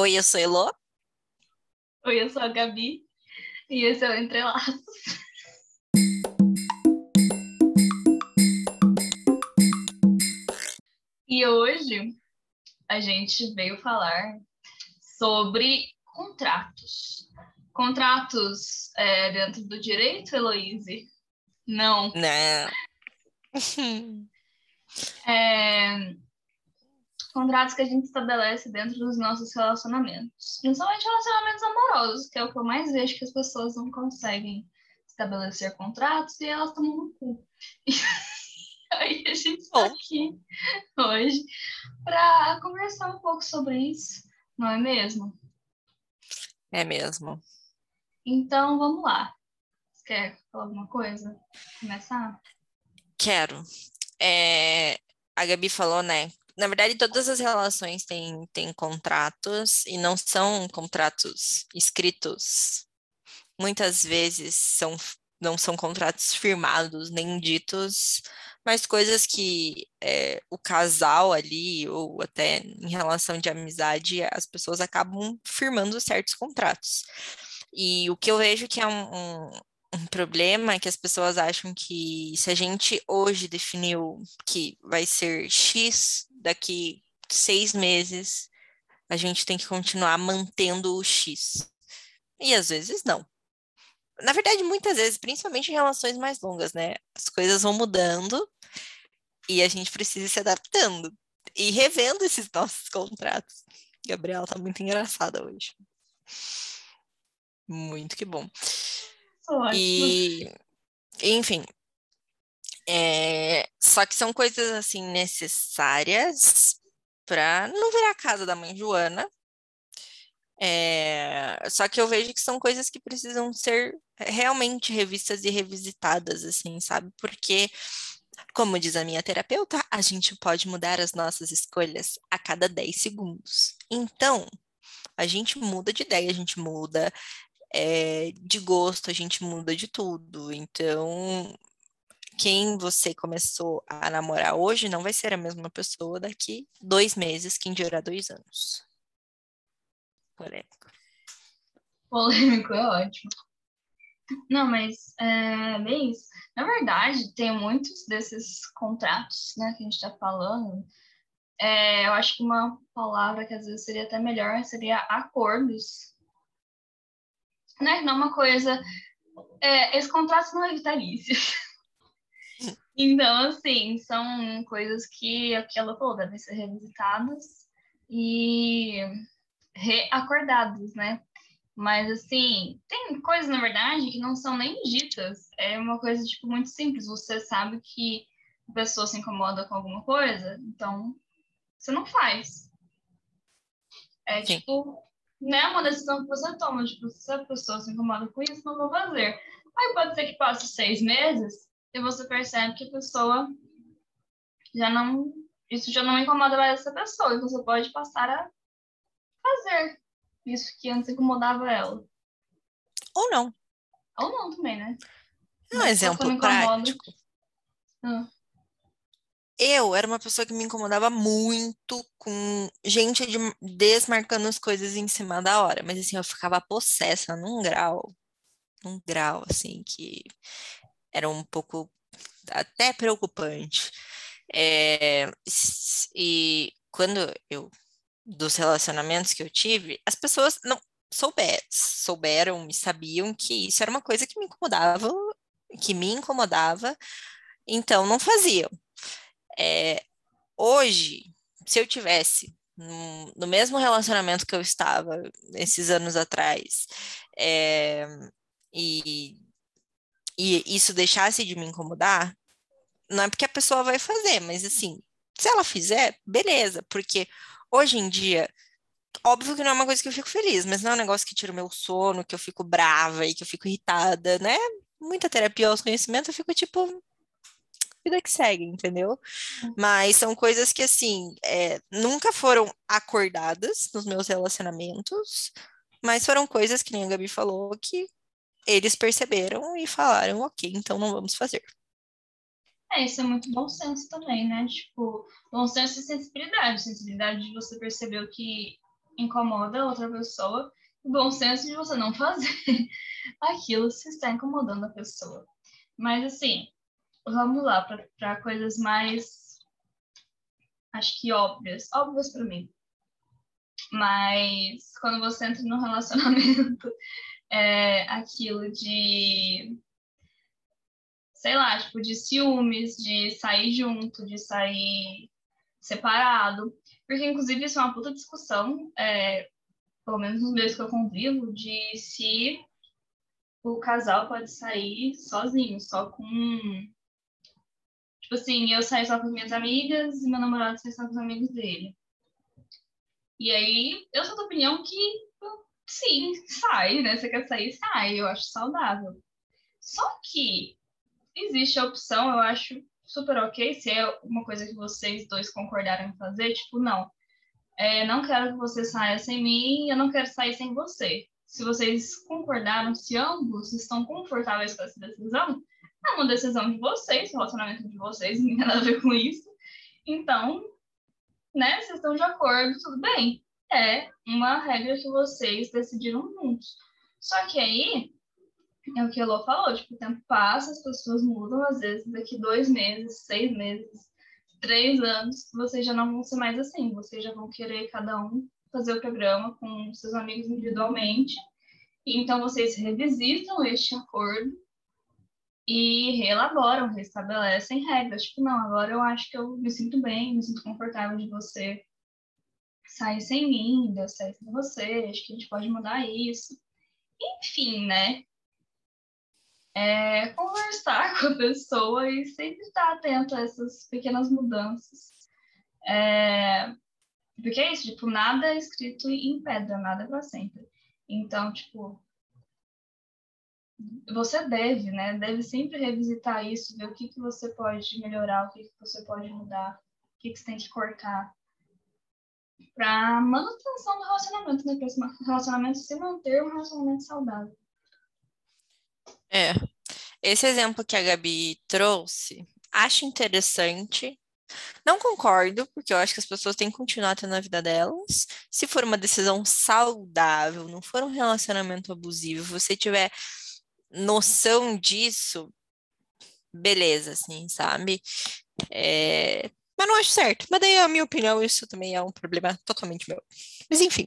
Oi, eu sou Elô. Oi, eu sou a Gabi. E esse é o Entrelaços. E hoje a gente veio falar sobre contratos. Contratos é, dentro do direito, Heloíse? Não. Não. É, contratos que a gente estabelece dentro dos nossos relacionamentos. Principalmente relacionamentos amorosos, que é o que eu mais vejo que as pessoas não conseguem estabelecer contratos e elas tomam no cu. Aí a gente está aqui hoje para conversar um pouco sobre isso, não é mesmo? É mesmo. Então vamos lá. Você quer falar alguma coisa? Começar? Quero. É, a Gabi falou, né? Na verdade, todas as relações têm, têm contratos e não são contratos escritos. Muitas vezes são, não são contratos firmados nem ditos, mas coisas que é, o casal ali, ou até em relação de amizade, as pessoas acabam firmando certos contratos. E o que eu vejo que é um, um, um problema é que as pessoas acham que se a gente hoje definiu que vai ser X, daqui seis meses a gente tem que continuar mantendo o X. E às vezes não. Na verdade, muitas vezes, principalmente em relações mais longas, né? As coisas vão mudando e a gente precisa se adaptando e revendo esses nossos contratos. Gabriela tá muito engraçada hoje. Muito que bom. Ótimo. E, enfim, é, só que são coisas assim necessárias para não virar a casa da mãe Joana. É, só que eu vejo que são coisas que precisam ser realmente revistas e revisitadas, assim, sabe? Porque, como diz a minha terapeuta, a gente pode mudar as nossas escolhas a cada 10 segundos. Então, a gente muda de ideia, a gente muda é, de gosto, a gente muda de tudo. Então, quem você começou a namorar hoje não vai ser a mesma pessoa daqui dois meses, quem dirá dois anos. Polêmico. Polêmico é ótimo. Não, mas é bem isso. Na verdade, tem muitos desses contratos né, que a gente está falando. É, eu acho que uma palavra que às vezes seria até melhor seria acordos né? Não uma coisa. É, esse contrato não é vitalício. então, assim, são coisas que, que ela falou, devem ser revisitadas e reacordadas, né? Mas, assim, tem coisas, na verdade, que não são nem ditas. É uma coisa, tipo, muito simples. Você sabe que a pessoa se incomoda com alguma coisa, então você não faz. É, Sim. tipo, né, uma decisão que você toma, tipo, se a pessoa se incomoda com isso, não vou fazer. Aí pode ser que passe seis meses e você percebe que a pessoa já não, isso já não incomoda mais essa pessoa, então você pode passar a fazer isso que antes incomodava ela. Ou não. Ou não também, né? Um exemplo prático. Ah eu era uma pessoa que me incomodava muito com gente de, desmarcando as coisas em cima da hora, mas assim, eu ficava possessa num grau, num grau, assim, que era um pouco até preocupante. É, e quando eu, dos relacionamentos que eu tive, as pessoas não souber, souberam e sabiam que isso era uma coisa que me incomodava, que me incomodava, então não faziam. É, hoje, se eu tivesse no, no, mesmo relacionamento que eu estava esses anos atrás, é, e, e isso deixasse de me incomodar, não é porque a pessoa vai fazer, mas assim, se ela fizer, beleza, porque hoje em dia, óbvio que não é uma coisa que eu fico feliz, mas não é um negócio que tira o meu sono, que eu fico brava e que eu fico irritada, né? Muita terapia aos conhecimentos, eu fico tipo, vida que segue, entendeu? Uhum. Mas são coisas que, assim, é, nunca foram acordadas nos meus relacionamentos, mas foram coisas que nem a Gabi falou que eles perceberam e falaram, ok, então não vamos fazer. É, isso é muito bom senso também, né? Tipo, bom senso e sensibilidade. Sensibilidade de você perceber o que incomoda a outra pessoa, o bom senso de você não fazer aquilo se está incomodando a pessoa. Mas assim, vamos lá para coisas mais acho que óbvias, óbvias para mim. Mas quando você entra no relacionamento, é aquilo de sei lá, tipo, de ciúmes, de sair junto, de sair separado. Porque, inclusive, isso é uma puta discussão, é, pelo menos nos meios que eu convivo, de se o casal pode sair sozinho, só com. Tipo assim, eu saio só com as minhas amigas e meu namorado sai só com os amigos dele. E aí, eu sou da opinião que sim, sai, né? Você quer sair, sai, eu acho saudável. Só que existe a opção, eu acho super ok, se é uma coisa que vocês dois concordaram em fazer, tipo, não, é, não quero que você saia sem mim, eu não quero sair sem você. Se vocês concordaram, se ambos estão confortáveis com essa decisão, é uma decisão de vocês, relacionamento de vocês, não tem nada a ver com isso. Então, né, vocês estão de acordo, tudo bem. É uma regra que vocês decidiram juntos. Só que aí, é o que a Lô falou, tipo, o tempo passa, as pessoas mudam, às vezes daqui dois meses, seis meses, três anos, vocês já não vão ser mais assim, vocês já vão querer cada um fazer o programa com seus amigos individualmente, então vocês revisitam este acordo e reelaboram, restabelecem regras, tipo, não, agora eu acho que eu me sinto bem, me sinto confortável de você sair sem eu sair sem você, acho que a gente pode mudar isso. Enfim, né? é conversar com a pessoa e sempre estar atento a essas pequenas mudanças. É, porque é isso, tipo, nada é escrito em pedra, nada é para sempre. Então, tipo, você deve, né? Deve sempre revisitar isso, ver o que, que você pode melhorar, o que, que você pode mudar, o que, que você tem que cortar. Para manutenção do relacionamento, né? Para relacionamento se manter um relacionamento saudável. É. Esse exemplo que a Gabi trouxe, acho interessante. Não concordo, porque eu acho que as pessoas têm que continuar tendo a vida delas. Se for uma decisão saudável, não for um relacionamento abusivo, você tiver noção disso, beleza, assim, sabe? É... Mas não acho certo. Mas daí, a minha opinião, isso também é um problema totalmente meu. Mas enfim,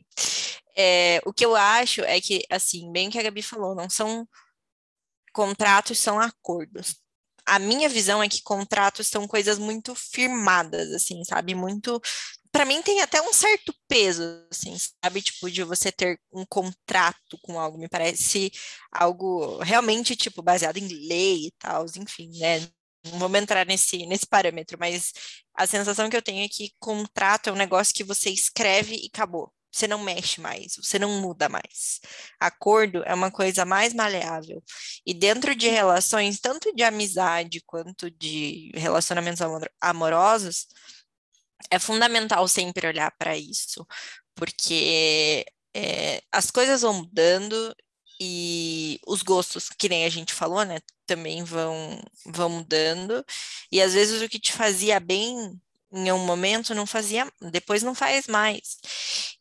é... o que eu acho é que, assim, bem que a Gabi falou, não são contratos são acordos. A minha visão é que contratos são coisas muito firmadas, assim, sabe? Muito. Para mim tem até um certo peso, assim, sabe? Tipo, de você ter um contrato com algo, me parece algo realmente, tipo, baseado em lei e tal, enfim, né? Não vamos entrar nesse, nesse parâmetro, mas a sensação que eu tenho é que contrato é um negócio que você escreve e acabou. Você não mexe mais, você não muda mais. Acordo é uma coisa mais maleável. E dentro de relações, tanto de amizade quanto de relacionamentos amorosos, é fundamental sempre olhar para isso, porque é, as coisas vão mudando e os gostos, que nem a gente falou, né, também vão, vão mudando, e às vezes o que te fazia bem em um momento não fazia, depois não faz mais.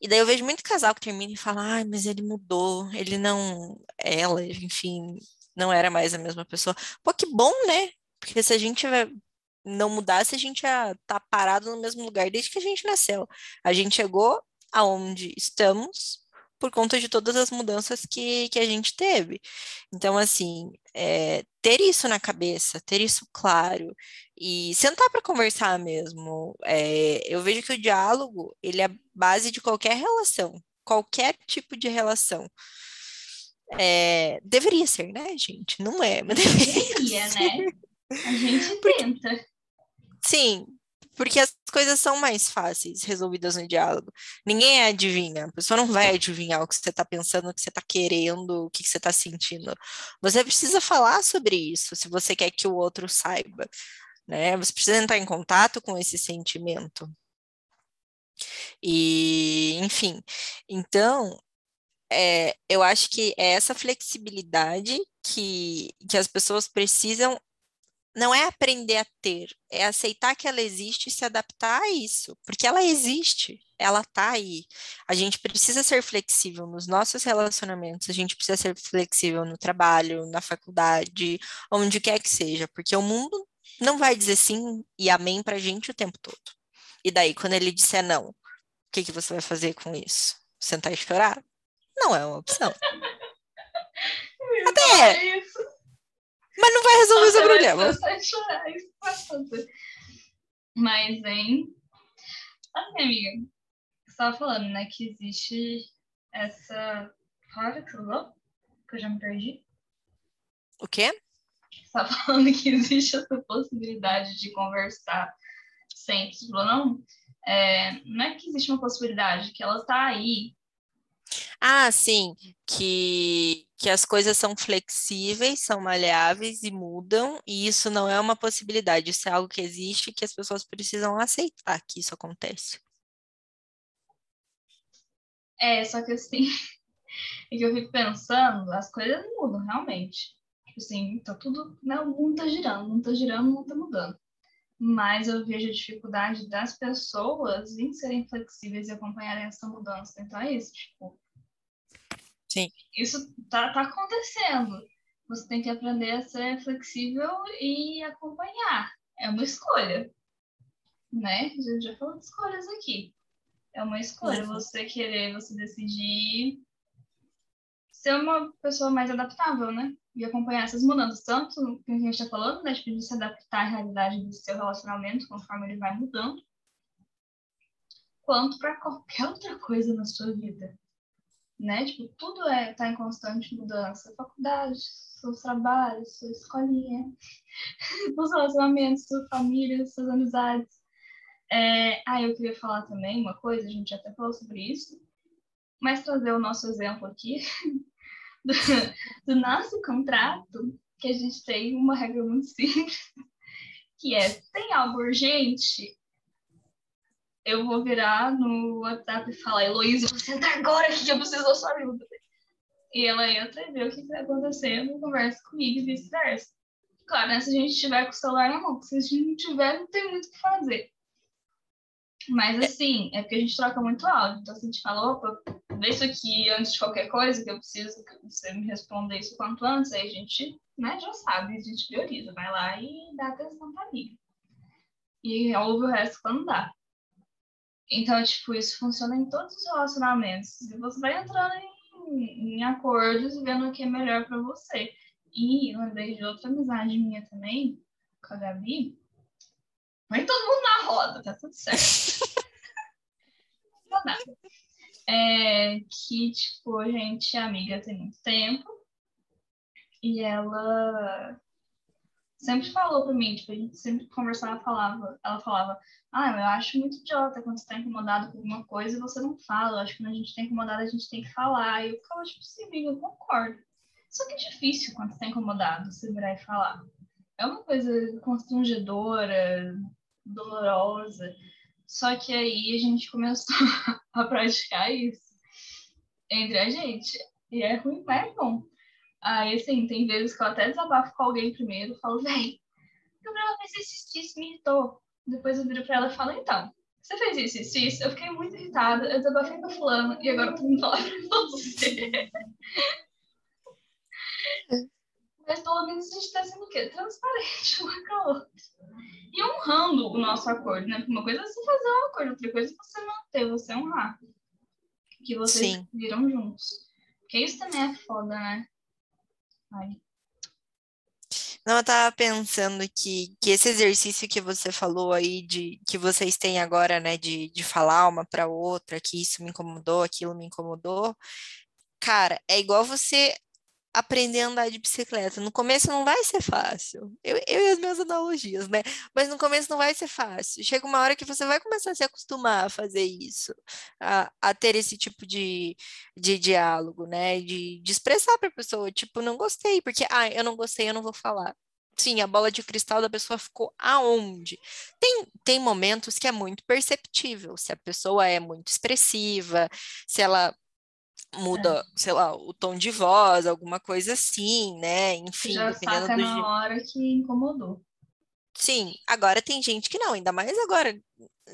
E daí eu vejo muito casal que termina e fala, ai, mas ele mudou, ele não, ela, enfim, não era mais a mesma pessoa. Pô, que bom, né? Porque se a gente não mudasse, a gente ia estar tá parado no mesmo lugar desde que a gente nasceu. A gente chegou aonde estamos por conta de todas as mudanças que, que a gente teve. Então, assim, é, ter isso na cabeça, ter isso claro e sentar para conversar mesmo. É, eu vejo que o diálogo ele é a base de qualquer relação, qualquer tipo de relação. É, deveria ser, né, gente? Não é, mas deveria, deveria né? A gente tenta. Sim, porque as coisas são mais fáceis resolvidas no diálogo. Ninguém adivinha, a pessoa não vai adivinhar o que você está pensando, o que você está querendo, o que você está sentindo. Você precisa falar sobre isso se você quer que o outro saiba. Né? Você precisa entrar em contato com esse sentimento. E, enfim, então, é, eu acho que é essa flexibilidade que, que as pessoas precisam não é aprender a ter, é aceitar que ela existe e se adaptar a isso, porque ela existe, ela tá aí. A gente precisa ser flexível nos nossos relacionamentos, a gente precisa ser flexível no trabalho, na faculdade, onde quer que seja, porque o mundo não vai dizer sim e amém pra gente o tempo todo. E daí, quando ele disser não, o que, que você vai fazer com isso? Sentar e chorar? Não é uma opção. Até. Mas não vai resolver esse problema. Chorar, isso Mas, hein? Assim, amiga, você estava falando, né, que existe essa. Fala que você falou? Que eu já me perdi. O quê? Você estava falando que existe essa possibilidade de conversar sempre. Você falou, não, é, não é que existe uma possibilidade, que ela está aí. Ah, sim, que, que as coisas são flexíveis, são maleáveis e mudam, e isso não é uma possibilidade, isso é algo que existe e que as pessoas precisam aceitar que isso acontece. É, só que assim, é que eu fico pensando, as coisas mudam realmente. Tipo assim, tá tudo, né, o mundo tá girando, o mundo tá girando, o mundo tá mudando mas eu vejo a dificuldade das pessoas em serem flexíveis e acompanharem essa mudança. Então é isso, tipo. Sim. Isso tá, tá acontecendo. Você tem que aprender a ser flexível e acompanhar. É uma escolha. Né? A gente já falou de escolhas aqui. É uma escolha. Você querer, você decidir ser uma pessoa mais adaptável, né? e acompanhar essas mudanças, tanto que a gente está falando, né, tipo, de se adaptar à realidade do seu relacionamento conforme ele vai mudando, quanto para qualquer outra coisa na sua vida, né? Tipo, tudo é tá em constante mudança, faculdade, seus trabalhos, sua escolinha, os relacionamentos, sua família, suas amizades. É, ah, eu queria falar também uma coisa, a gente até falou sobre isso, mas trazer o nosso exemplo aqui do, do nosso contrato, que a gente tem uma regra muito simples, que é, tem algo urgente, eu vou virar no WhatsApp e falar, Heloísa, você tá agora que eu preciso da sua ajuda. E ela entra e vê o que está acontecendo, conversa comigo e vice-versa. Claro, né, se a gente estiver com o celular na mão, se a gente não tiver, não tem muito o que fazer. Mas assim, é porque a gente troca muito áudio. Então, se a gente fala, opa, vê isso aqui antes de qualquer coisa, que eu preciso que você me responda isso quanto antes, aí a gente né, já sabe, a gente prioriza, vai lá e dá atenção pra amiga. E ouve o resto quando dá. Então, tipo, isso funciona em todos os relacionamentos. E você vai entrando em, em acordos e vendo o que é melhor para você. E lembrei de outra amizade minha também, com a Gabi. Põe todo mundo na roda, tá tudo certo. É, que, tipo, a gente é amiga tem muito tempo e ela sempre falou pra mim, tipo, a gente sempre conversava, falava, ela falava, ah, eu acho muito idiota quando você tá incomodado com alguma coisa e você não fala, eu acho que quando a gente tá incomodado a gente tem que falar, e eu ficava, tipo, sim, amiga, eu concordo. Só que é difícil quando você tá incomodado você virar e falar. É uma coisa constrangedora, dolorosa, só que aí a gente começou a praticar isso entre a gente. E é ruim, mas é bom. Aí, assim, tem vezes que eu até desabafo com alguém primeiro, falo, véi, Gabriela fez isso, isso, me irritou. Depois eu viro pra ela e falo, então, você fez isso, isso, isso. Eu fiquei muito irritada, eu desabafei com fulano e agora eu tô me falando pra você. Mas pelo menos a gente tá sendo o quê? Transparente uma com a outra e honrando o nosso acordo, né? Porque uma coisa é você fazer um acordo, outra coisa é você manter, você honrar. Que vocês Sim. viram juntos. Porque isso também é foda, né? Não, eu tava pensando que, que esse exercício que você falou aí, de que vocês têm agora, né, de, de falar uma para outra, que isso me incomodou, aquilo me incomodou, cara, é igual você aprender a andar de bicicleta. No começo não vai ser fácil. Eu, eu e as minhas analogias, né? Mas no começo não vai ser fácil. Chega uma hora que você vai começar a se acostumar a fazer isso, a, a ter esse tipo de, de diálogo, né? De, de expressar para a pessoa, tipo, não gostei, porque, ah, eu não gostei, eu não vou falar. Sim, a bola de cristal da pessoa ficou aonde? Tem, tem momentos que é muito perceptível, se a pessoa é muito expressiva, se ela muda, é. sei lá, o tom de voz, alguma coisa assim, né? Enfim, Já dependendo saca do na hora que incomodou. Sim, agora tem gente que não, ainda mais agora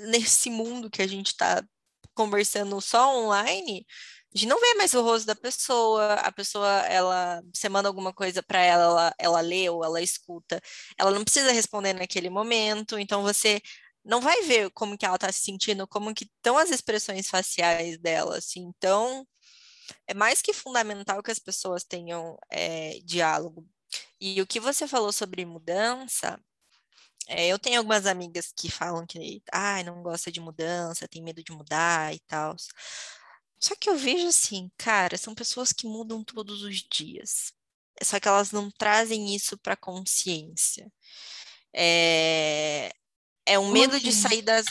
nesse mundo que a gente está conversando só online, a gente não vê mais o rosto da pessoa, a pessoa, ela, você manda alguma coisa para ela, ela, ela lê ou ela escuta, ela não precisa responder naquele momento, então você não vai ver como que ela está se sentindo, como que estão as expressões faciais dela, assim, então é mais que fundamental que as pessoas tenham é, diálogo. E o que você falou sobre mudança, é, eu tenho algumas amigas que falam que ah, não gosta de mudança, tem medo de mudar e tal. Só que eu vejo assim, cara, são pessoas que mudam todos os dias. Só que elas não trazem isso para consciência. É, é um medo de sair das.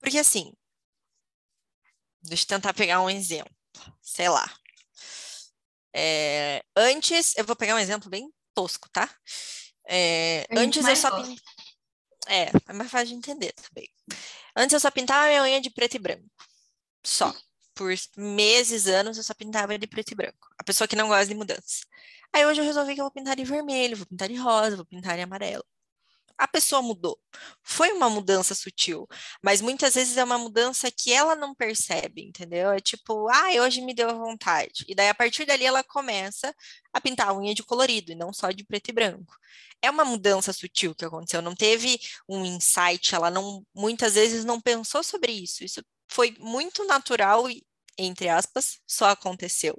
Porque assim, deixa eu tentar pegar um exemplo. Sei lá. É, antes, eu vou pegar um exemplo bem tosco, tá? É, antes eu só pintava. É, é mais fácil de entender também. Antes eu só pintava minha unha de preto e branco. Só. Por meses, anos, eu só pintava de preto e branco. A pessoa que não gosta de mudança. Aí hoje eu resolvi que eu vou pintar de vermelho, vou pintar de rosa, vou pintar de amarelo. A pessoa mudou. Foi uma mudança sutil, mas muitas vezes é uma mudança que ela não percebe, entendeu? É tipo, ah, hoje me deu vontade. E daí a partir dali ela começa a pintar a unha de colorido e não só de preto e branco. É uma mudança sutil que aconteceu, não teve um insight, ela não muitas vezes não pensou sobre isso. Isso foi muito natural e, entre aspas, só aconteceu.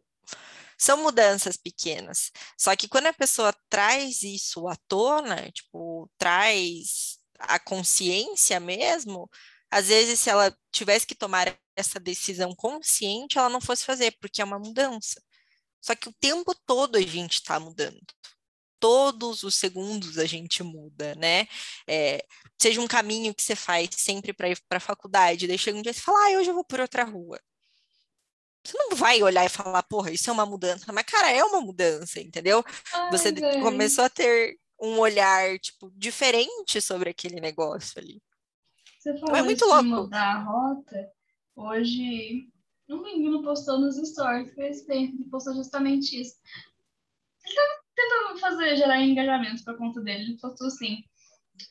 São mudanças pequenas. Só que quando a pessoa traz isso à tona, tipo, traz a consciência mesmo, às vezes, se ela tivesse que tomar essa decisão consciente, ela não fosse fazer, porque é uma mudança. Só que o tempo todo a gente está mudando todos os segundos a gente muda, né? É, seja um caminho que você faz sempre para ir para a faculdade, chega um dia e você fala, ah, hoje eu vou por outra rua. Você não vai olhar e falar, porra, isso é uma mudança, mas cara, é uma mudança, entendeu? Ai, você começou a ter um olhar, tipo, diferente sobre aquele negócio ali. Você falou então, é muito louco. mudar a rota. Hoje, um menino postou nos stories que esse tempo postou justamente isso. Ele tava tentando fazer, gerar engajamento para conta dele. Ele postou assim: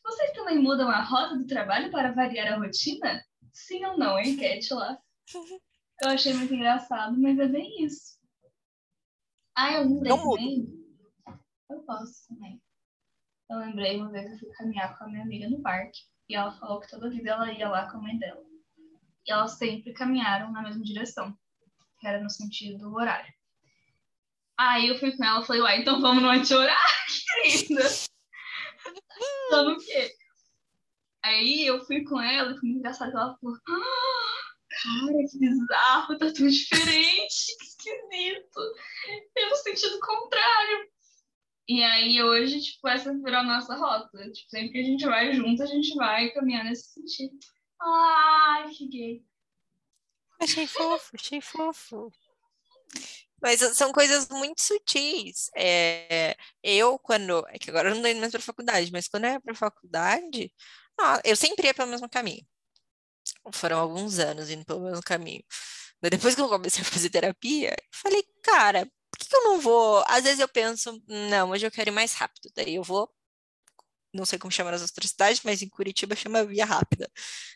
Vocês também mudam a rota do trabalho para variar a rotina? Sim ou não? Enquete lá. Eu achei muito engraçado, mas é bem isso. Ah, eu lembrei não também. Eu posso também. Eu lembrei uma vez eu fui caminhar com a minha amiga no parque. E ela falou que toda vida ela ia lá com a mãe dela. E elas sempre caminharam na mesma direção, que era no sentido horário. Aí eu fui com ela e falei, uai, então vamos no anti-horário, querida. Então o quê? Aí eu fui com ela e foi muito engraçado. Ela falou, ah, cara, que bizarro, tá tudo diferente, que esquisito. No sentido contrário. E aí hoje, tipo, essa virou a nossa rota. Tipo, sempre que a gente vai junto, a gente vai caminhar nesse sentido. Ai, que gay. Achei fofo, achei fofo. Mas são coisas muito sutis. É, eu, quando. É que agora eu não indo mais para faculdade, mas quando eu ia para faculdade, eu sempre ia pelo mesmo caminho. Foram alguns anos indo pelo mesmo caminho. Mas depois que eu comecei a fazer terapia, eu falei, cara, por que, que eu não vou? Às vezes eu penso, não, hoje eu quero ir mais rápido. Daí eu vou não sei como chama nas outras cidades, mas em Curitiba chama via rápida.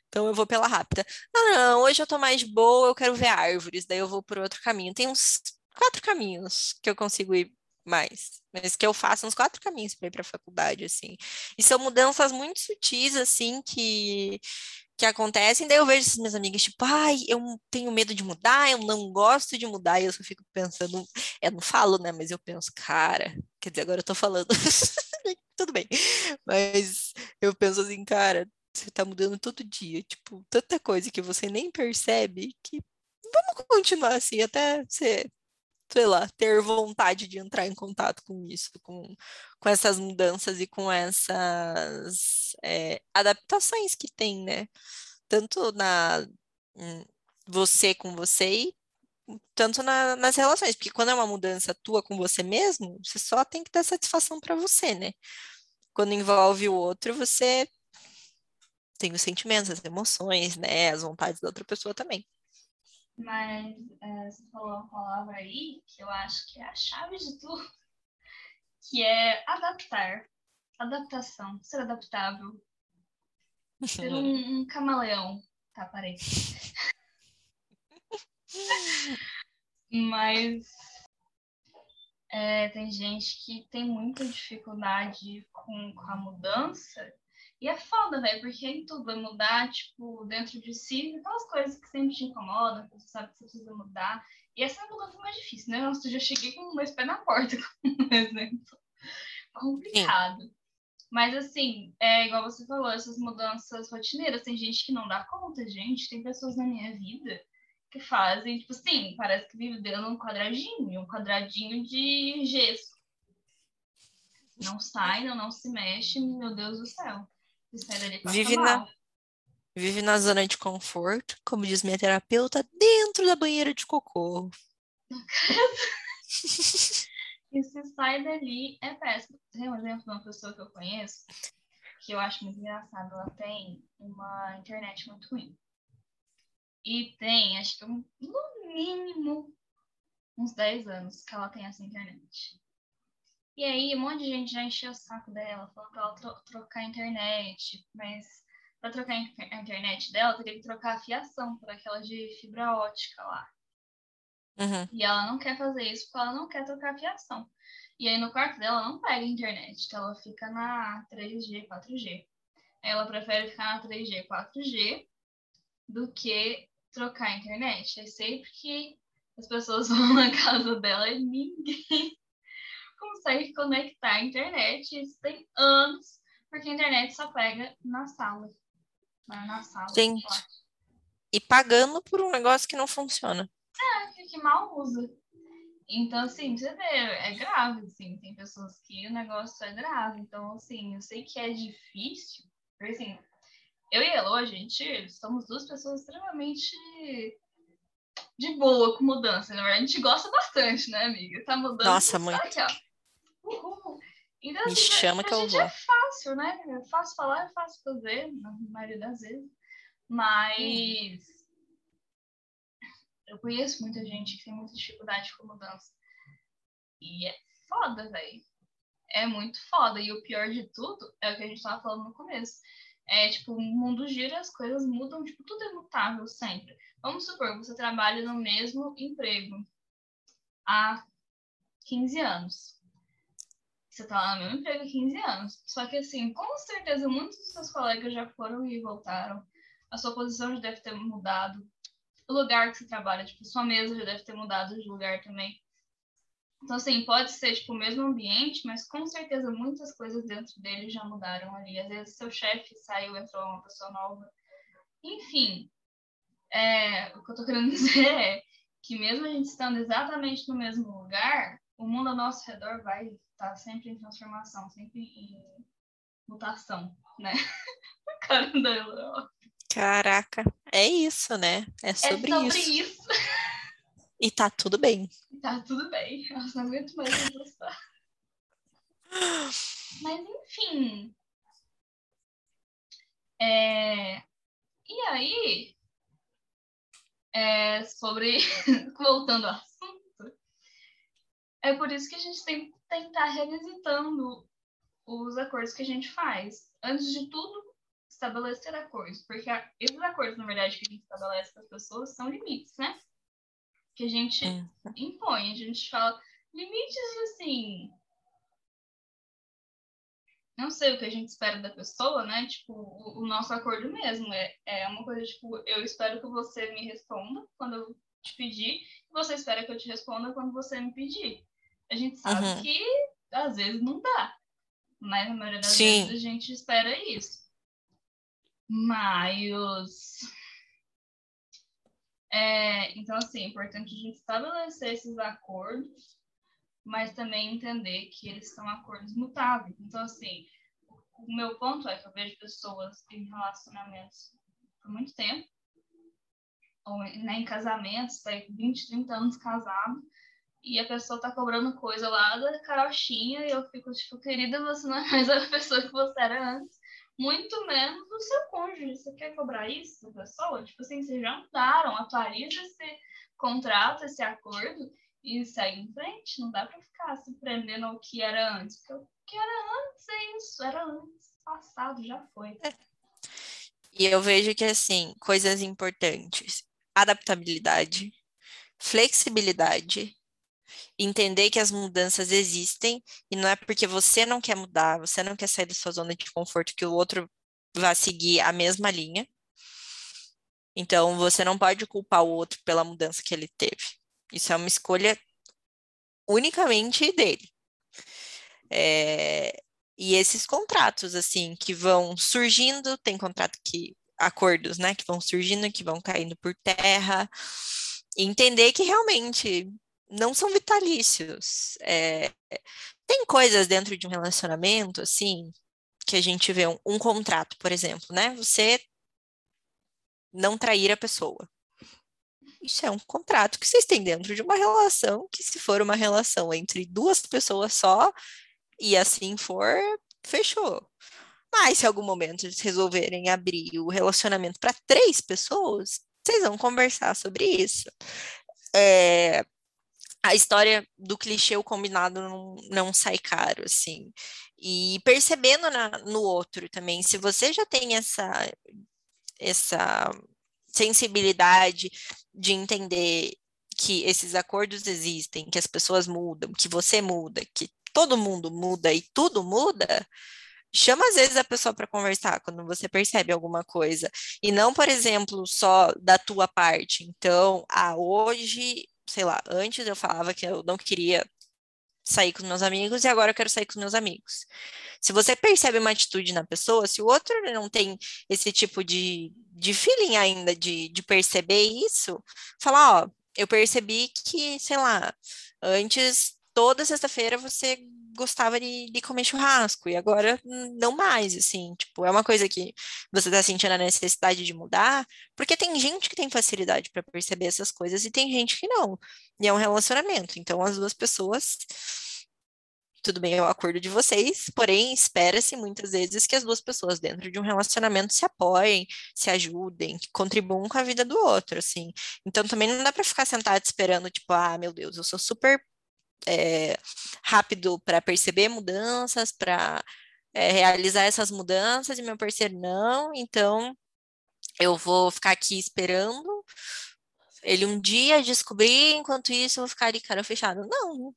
Então eu vou pela rápida. Não, não, hoje eu tô mais boa, eu quero ver árvores, daí eu vou por outro caminho. Tem uns quatro caminhos que eu consigo ir mais, mas que eu faço uns quatro caminhos para ir para a faculdade, assim. E são mudanças muito sutis, assim, que que acontecem, daí eu vejo essas minhas amigas, tipo, ai, eu tenho medo de mudar, eu não gosto de mudar, e eu só fico pensando, eu não falo, né, mas eu penso, cara, quer dizer, agora eu tô falando, tudo bem, mas eu penso assim, cara, você tá mudando todo dia, tipo, tanta coisa que você nem percebe, que vamos continuar assim, até você sei lá, ter vontade de entrar em contato com isso, com, com essas mudanças e com essas é, adaptações que tem, né? Tanto na você com você e tanto na, nas relações, porque quando é uma mudança tua com você mesmo, você só tem que dar satisfação para você, né? Quando envolve o outro, você tem os sentimentos, as emoções, né? As vontades da outra pessoa também. Mas é, você falou uma palavra aí que eu acho que é a chave de tudo, que é adaptar. Adaptação, ser adaptável. Ser um, um camaleão. Tá, parei. Mas é, tem gente que tem muita dificuldade com, com a mudança. E é foda, velho, porque em tudo vai mudar, tipo, dentro de si, aquelas coisas que sempre te incomodam, que você sabe que você precisa mudar. E essa é a mudança mais difícil, né? Nossa, eu já cheguei com dois pés na porta, como exemplo. Complicado. Sim. Mas assim, é igual você falou, essas mudanças rotineiras, tem gente que não dá conta, gente. Tem pessoas na minha vida que fazem, tipo assim, parece que vive dentro de um quadradinho, um quadradinho de gesso. Não sai, não, não se mexe, meu Deus do céu. Vive na, vive na zona de conforto, como diz minha terapeuta, dentro da banheira de cocô. e se sai dali, é péssimo. Tem um exemplo de uma pessoa que eu conheço, que eu acho muito engraçado. Ela tem uma internet muito ruim. E tem, acho que no mínimo, uns 10 anos que ela tem essa internet. E aí, um monte de gente já encheu o saco dela, falou pra ela tro trocar a internet, mas para trocar a internet dela, teria que trocar a fiação por aquela de fibra ótica lá. Uhum. E ela não quer fazer isso porque ela não quer trocar a fiação. E aí no quarto dela não pega internet, então ela fica na 3G, 4G. Ela prefere ficar na 3G, 4G do que trocar a internet. É sempre que as pessoas vão na casa dela e ninguém consegue conectar a internet. Isso tem anos, porque a internet só pega na sala. Na sala. Gente, e pagando por um negócio que não funciona. É, que mal usa. Então, assim, você vê, é grave, assim, tem pessoas que o negócio é grave. Então, assim, eu sei que é difícil, porque, assim, eu e ela, a gente somos duas pessoas extremamente de boa com mudança, né? A gente gosta bastante, né, amiga? Tá mudando. Nossa, muito. Aqui, ó. Uhul. Então, Me assim, chama que eu vou. É fácil, né? É fácil falar, é fácil fazer, na maioria das vezes. Mas eu conheço muita gente que tem muita dificuldade com mudança. E é foda, velho. É muito foda. E o pior de tudo é o que a gente tava falando no começo. É, tipo, o mundo gira, as coisas mudam, tipo, tudo é mutável sempre. Vamos supor, você trabalha no mesmo emprego há 15 anos. Você tá lá no mesmo emprego há 15 anos. Só que, assim, com certeza, muitos dos seus colegas já foram e voltaram. A sua posição já deve ter mudado. O lugar que você trabalha, tipo, sua mesa já deve ter mudado de lugar também. Então, assim, pode ser, tipo, o mesmo ambiente, mas com certeza muitas coisas dentro dele já mudaram ali. Às vezes seu chefe saiu, entrou uma pessoa nova. Enfim, é, o que eu tô querendo dizer é que mesmo a gente estando exatamente no mesmo lugar, o mundo ao nosso redor vai estar tá sempre em transformação, sempre em mutação, né? Caraca, é isso, né? É sobre, é sobre isso. isso. E tá tudo bem. Tá tudo bem. Nossa, não aguento mais gostar. Mas enfim. É... E aí, é sobre. Voltando ao assunto, é por isso que a gente tem tentar revisitando os acordos que a gente faz. Antes de tudo, estabelecer acordos. Porque esses acordos, na verdade, que a gente estabelece com as pessoas são limites, né? que a gente é. impõe. A gente fala limites assim. Não sei o que a gente espera da pessoa, né? Tipo, o, o nosso acordo mesmo. É, é uma coisa, tipo, eu espero que você me responda quando eu te pedir, e você espera que eu te responda quando você me pedir. A gente sabe uhum. que às vezes não dá. Mas na maioria das Sim. vezes a gente espera isso. Mas é, então, assim, é importante a gente estabelecer esses acordos, mas também entender que eles são acordos mutáveis. Então, assim, o meu ponto é que eu vejo pessoas em relacionamentos por muito tempo, ou né, em casamentos, tá 20, 30 anos casado, e a pessoa tá cobrando coisa lá da carochinha, e eu fico tipo, querida, você não é mais a pessoa que você era antes muito menos do seu cônjuge. Você quer cobrar isso da pessoa? Tipo assim, vocês já mudaram, atualiza esse contrato, esse acordo e segue em frente. Não dá para ficar se prendendo ao que era antes. Porque o que era antes é isso, era antes, passado, já foi. É. E eu vejo que, assim, coisas importantes: adaptabilidade, flexibilidade, entender que as mudanças existem e não é porque você não quer mudar, você não quer sair da sua zona de conforto que o outro vai seguir a mesma linha. Então, você não pode culpar o outro pela mudança que ele teve. Isso é uma escolha unicamente dele. É, e esses contratos, assim, que vão surgindo, tem contrato que, acordos, né, que vão surgindo, que vão caindo por terra, entender que realmente não são vitalícios. É, tem coisas dentro de um relacionamento, assim, que a gente vê um, um contrato, por exemplo, né? Você não trair a pessoa. Isso é um contrato que vocês têm dentro de uma relação, que se for uma relação entre duas pessoas só, e assim for, fechou. Mas se algum momento eles resolverem abrir o relacionamento para três pessoas, vocês vão conversar sobre isso. É, a história do clichê, o combinado não, não sai caro, assim. E percebendo na, no outro também, se você já tem essa, essa sensibilidade de entender que esses acordos existem, que as pessoas mudam, que você muda, que todo mundo muda e tudo muda, chama às vezes a pessoa para conversar quando você percebe alguma coisa. E não, por exemplo, só da tua parte. Então, ah, hoje, sei lá, antes eu falava que eu não queria sair com meus amigos e agora eu quero sair com meus amigos. Se você percebe uma atitude na pessoa, se o outro não tem esse tipo de, de feeling ainda de, de perceber isso, fala, ó, eu percebi que, sei lá, antes toda sexta-feira você gostava de, de, comer churrasco e agora não mais, assim, tipo, é uma coisa que você tá sentindo a necessidade de mudar, porque tem gente que tem facilidade para perceber essas coisas e tem gente que não. E é um relacionamento, então as duas pessoas tudo bem, o acordo de vocês, porém espera-se muitas vezes que as duas pessoas dentro de um relacionamento se apoiem, se ajudem, contribuam com a vida do outro, assim. Então também não dá para ficar sentado esperando, tipo, ah, meu Deus, eu sou super é, rápido para perceber mudanças, para é, realizar essas mudanças, e meu parceiro não, então eu vou ficar aqui esperando ele um dia descobrir, enquanto isso eu vou ficar de cara fechada. Não,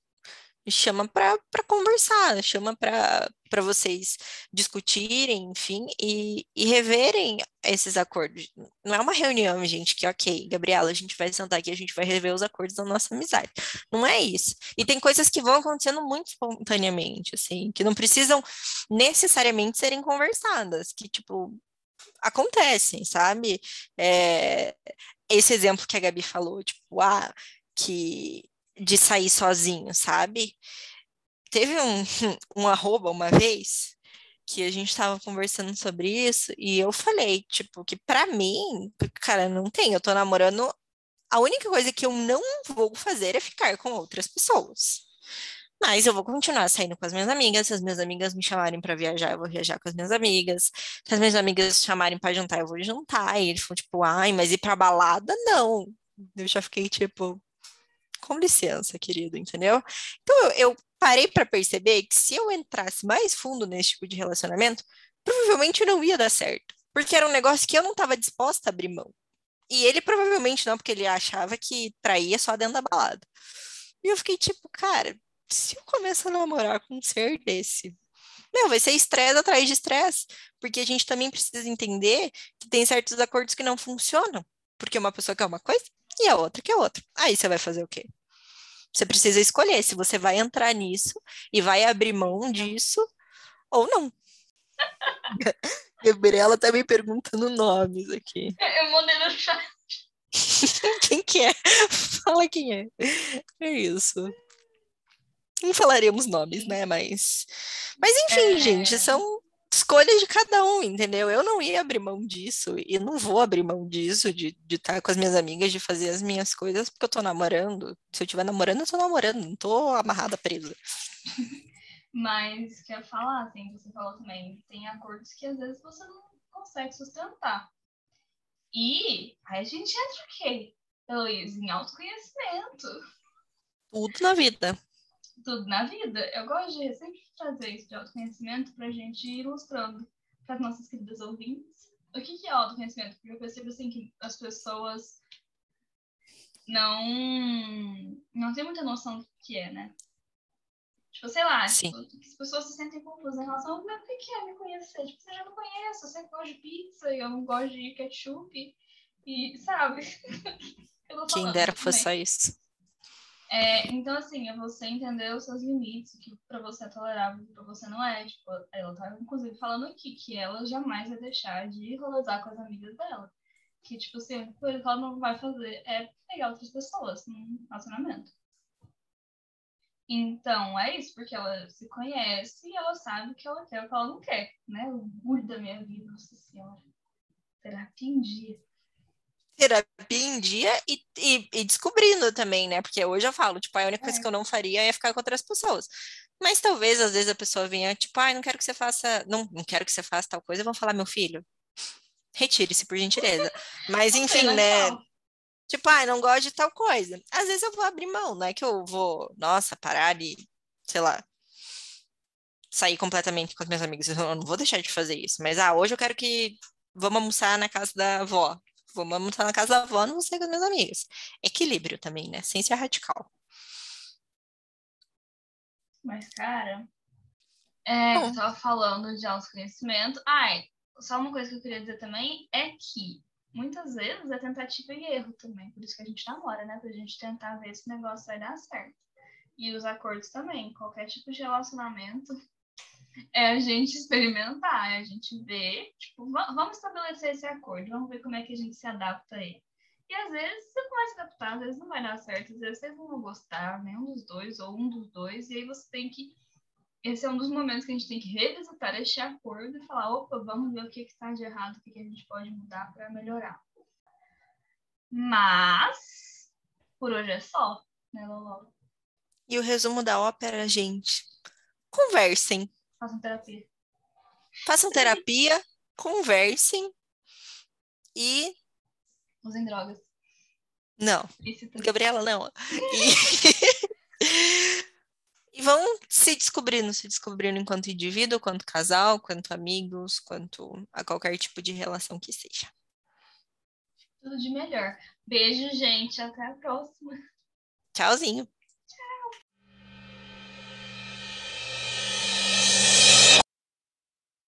chama para conversar, chama para vocês discutirem, enfim, e, e reverem esses acordos. Não é uma reunião, gente, que, ok, Gabriela, a gente vai sentar aqui, a gente vai rever os acordos da nossa amizade. Não é isso. E tem coisas que vão acontecendo muito espontaneamente, assim, que não precisam necessariamente serem conversadas, que, tipo, acontecem, sabe? É, esse exemplo que a Gabi falou, tipo, ah, que de sair sozinho, sabe? Teve um, um arroba uma vez que a gente estava conversando sobre isso e eu falei, tipo, que para mim, cara, não tem, eu tô namorando, a única coisa que eu não vou fazer é ficar com outras pessoas. Mas eu vou continuar saindo com as minhas amigas. Se as minhas amigas me chamarem para viajar, eu vou viajar com as minhas amigas. Se as minhas amigas chamarem para jantar, eu vou jantar. E ele falou, tipo, ai, mas ir pra balada, não. Eu já fiquei, tipo, com licença, querido, entendeu? Então eu, eu parei para perceber que se eu entrasse mais fundo nesse tipo de relacionamento, provavelmente não ia dar certo, porque era um negócio que eu não estava disposta a abrir mão. E ele provavelmente não, porque ele achava que traía só dentro da balada. E eu fiquei tipo, cara, se eu começo a namorar com um ser desse, meu, vai ser estresse atrás de estresse, porque a gente também precisa entender que tem certos acordos que não funcionam, porque uma pessoa quer uma coisa e a outra quer outra. Aí você vai fazer o quê? Você precisa escolher se você vai entrar nisso e vai abrir mão disso ou não. Gabriela tá me perguntando nomes aqui. Eu mandei no chat. quem que é? Fala quem é. É isso. Não falaremos nomes, né? Mas. Mas enfim, é... gente, são escolha de cada um, entendeu? Eu não ia abrir mão disso e não vou abrir mão disso, de estar tá com as minhas amigas, de fazer as minhas coisas, porque eu tô namorando. Se eu estiver namorando, eu tô namorando, não tô amarrada presa. Mas, quer falar, assim, você falou também, tem acordos que às vezes você não consegue sustentar. E aí a gente entra o quê, Luiz? Em autoconhecimento. Tudo na vida tudo na vida. Eu gosto de sempre trazer isso de autoconhecimento para a gente ir ilustrando para as nossas queridas ouvintes o que, que é autoconhecimento? Porque eu percebo assim que as pessoas não não tem muita noção do que é, né? Tipo, sei lá, tipo, as pessoas se sentem confusas em relação ao o que é me conhecer. Tipo, você já me conhece, eu sempre gosto de pizza, e eu não gosto de ketchup, e sabe? Quem dera que fosse só isso. É, então, assim, é você entender os seus limites, o que pra você é tolerável, o que pra você não é. Tipo, ela tá, inclusive, falando aqui que ela jamais vai deixar de rolezar com as amigas dela. Que, tipo assim, a coisa que ela não vai fazer é pegar outras pessoas num relacionamento. Então, é isso, porque ela se conhece e ela sabe o que ela quer e o que ela não quer, né? O orgulho da minha vida, nossa senhora. Terapia em dia. Terapia em dia e, e, e, descobrindo também, né? Porque hoje eu falo, tipo, a única é. coisa que eu não faria é ficar com outras pessoas. Mas talvez, às vezes, a pessoa venha, tipo, ai, ah, não quero que você faça, não, não quero que você faça tal coisa, vão falar, meu filho, retire-se, por gentileza. Mas, enfim, né? Tipo, ah, não gosto de tal coisa. Às vezes eu vou abrir mão, não é que eu vou, nossa, parar e, sei lá, sair completamente com os meus amigos. Eu não vou deixar de fazer isso. Mas, ah, hoje eu quero que vamos almoçar na casa da avó. Vamos almoçar na casa da avó, não vou sair com os meus amigos. Equilíbrio também, né? Sem ser radical. Mas, cara, é, eu tava falando de autoconhecimento. Ai, só uma coisa que eu queria dizer também é que muitas vezes é tentativa e erro também. Por isso que a gente namora, né? Pra gente tentar ver se o negócio vai dar certo. E os acordos também. Qualquer tipo de relacionamento é a gente experimentar, é a gente ver, tipo, vamos estabelecer esse acordo, vamos ver como é que a gente se adapta a ele. E às vezes você não vai se adaptar, às vezes não vai dar certo, às vezes vocês não vão gostar, nenhum dos dois, ou um dos dois, e aí você tem que. Esse é um dos momentos que a gente tem que revisitar este acordo e falar: opa, vamos ver o que está de errado, o que, que a gente pode mudar para melhorar. Mas, por hoje é só, né, Lolo? E o resumo da ópera, gente. Conversem. Façam terapia. Façam terapia, conversem e. Usem drogas. Não. Gabriela, não. E... e vão se descobrindo, se descobrindo enquanto indivíduo, quanto casal, quanto amigos, quanto a qualquer tipo de relação que seja. Tudo de melhor. Beijo, gente. Até a próxima. Tchauzinho.